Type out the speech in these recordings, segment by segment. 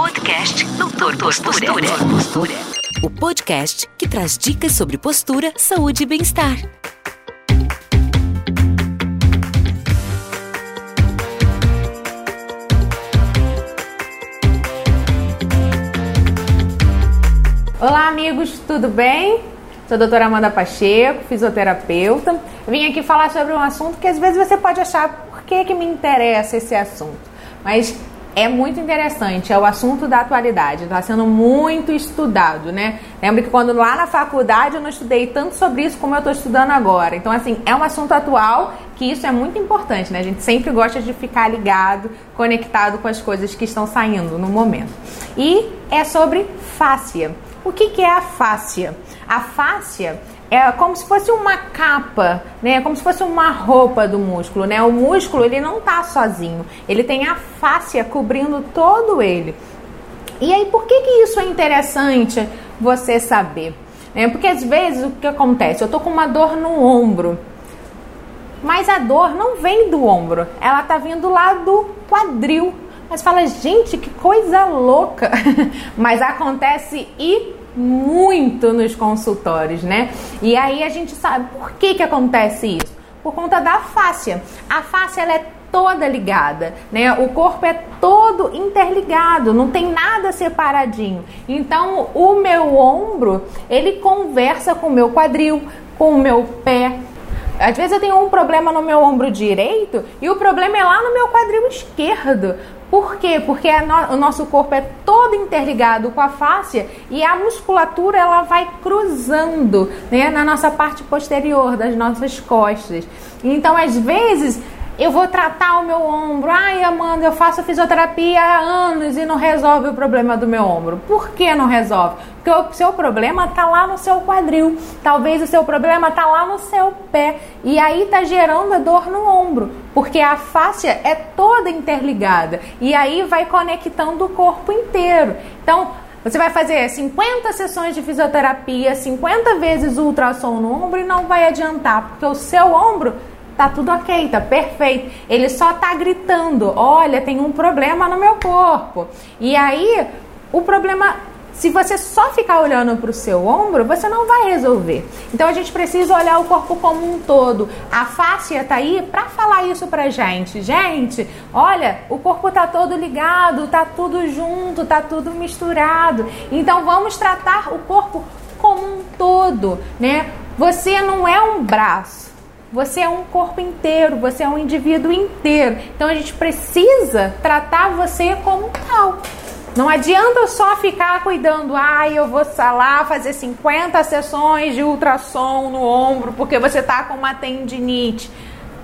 Podcast Doutor Postura. Postura. O podcast que traz dicas sobre postura, saúde e bem-estar. Olá, amigos, tudo bem? Sou a doutora Amanda Pacheco, fisioterapeuta. Vim aqui falar sobre um assunto que às vezes você pode achar por que, que me interessa esse assunto. Mas é muito interessante, é o assunto da atualidade, está sendo muito estudado, né? Lembra que quando lá na faculdade eu não estudei tanto sobre isso como eu estou estudando agora. Então, assim, é um assunto atual que isso é muito importante, né? A gente sempre gosta de ficar ligado, conectado com as coisas que estão saindo no momento. E é sobre fáscia. O que, que é a fáscia? A fáscia é como se fosse uma capa, né? Como se fosse uma roupa do músculo, né? O músculo ele não tá sozinho, ele tem a fáscia cobrindo todo ele. E aí por que que isso é interessante você saber? É porque às vezes o que acontece? Eu tô com uma dor no ombro, mas a dor não vem do ombro, ela tá vindo lá do quadril. Mas fala, gente, que coisa louca! mas acontece e muito nos consultórios, né? E aí a gente sabe por que, que acontece isso? Por conta da fáscia. A fáscia ela é toda ligada, né? O corpo é todo interligado, não tem nada separadinho. Então, o meu ombro, ele conversa com o meu quadril, com o meu pé. Às vezes eu tenho um problema no meu ombro direito e o problema é lá no meu quadril esquerdo. Por quê? Porque no, o nosso corpo é todo interligado com a fáscia e a musculatura ela vai cruzando né, na nossa parte posterior das nossas costas. Então, às vezes, eu vou tratar o meu ombro. Ai, Amanda, eu faço fisioterapia há anos e não resolve o problema do meu ombro. Por que não resolve? Porque o seu problema está lá no seu quadril. Talvez o seu problema está lá no seu pé. E aí está gerando a dor no ombro. Porque a fáscia é toda interligada. E aí vai conectando o corpo inteiro. Então, você vai fazer 50 sessões de fisioterapia, 50 vezes ultrassom no ombro e não vai adiantar, porque o seu ombro tá tudo ok, tá perfeito. Ele só tá gritando: olha, tem um problema no meu corpo. E aí, o problema se você só ficar olhando para o seu ombro, você não vai resolver. Então a gente precisa olhar o corpo como um todo. A fáscia tá aí para falar isso pra gente. Gente, olha, o corpo tá todo ligado, tá tudo junto, tá tudo misturado. Então vamos tratar o corpo como um todo, né? Você não é um braço. Você é um corpo inteiro, você é um indivíduo inteiro. Então a gente precisa tratar você como tal. Não adianta só ficar cuidando, ah, eu vou lá fazer 50 sessões de ultrassom no ombro porque você tá com uma tendinite.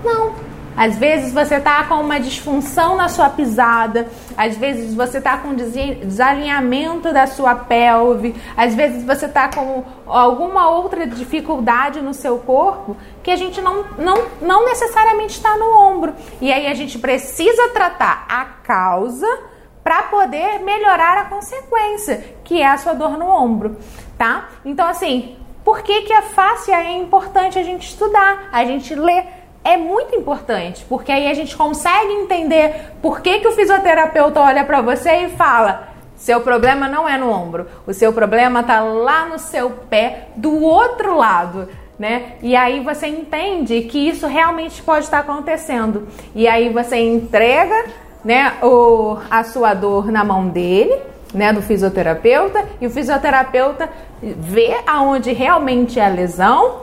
Não, às vezes você está com uma disfunção na sua pisada, às vezes você está com desalinhamento da sua pelve, às vezes você está com alguma outra dificuldade no seu corpo que a gente não, não, não necessariamente está no ombro. E aí a gente precisa tratar a causa para poder melhorar a consequência, que é a sua dor no ombro, tá? Então assim, por que, que a face é importante a gente estudar, a gente ler? É muito importante, porque aí a gente consegue entender por que, que o fisioterapeuta olha para você e fala: seu problema não é no ombro, o seu problema tá lá no seu pé, do outro lado. Né? E aí você entende que isso realmente pode estar acontecendo. E aí você entrega né, o, a sua dor na mão dele, né, do fisioterapeuta, e o fisioterapeuta vê aonde realmente é a lesão,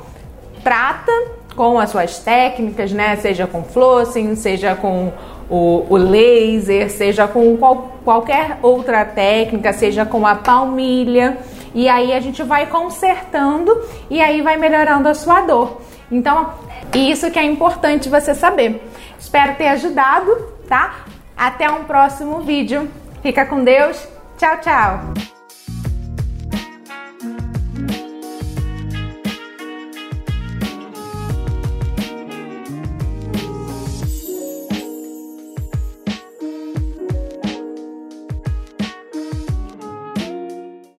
trata com as suas técnicas, né? Seja com flossing, seja com o, o laser, seja com qual, qualquer outra técnica, seja com a palmilha. E aí a gente vai consertando e aí vai melhorando a sua dor. Então, isso que é importante você saber. Espero ter ajudado, tá? Até um próximo vídeo. Fica com Deus. Tchau, tchau.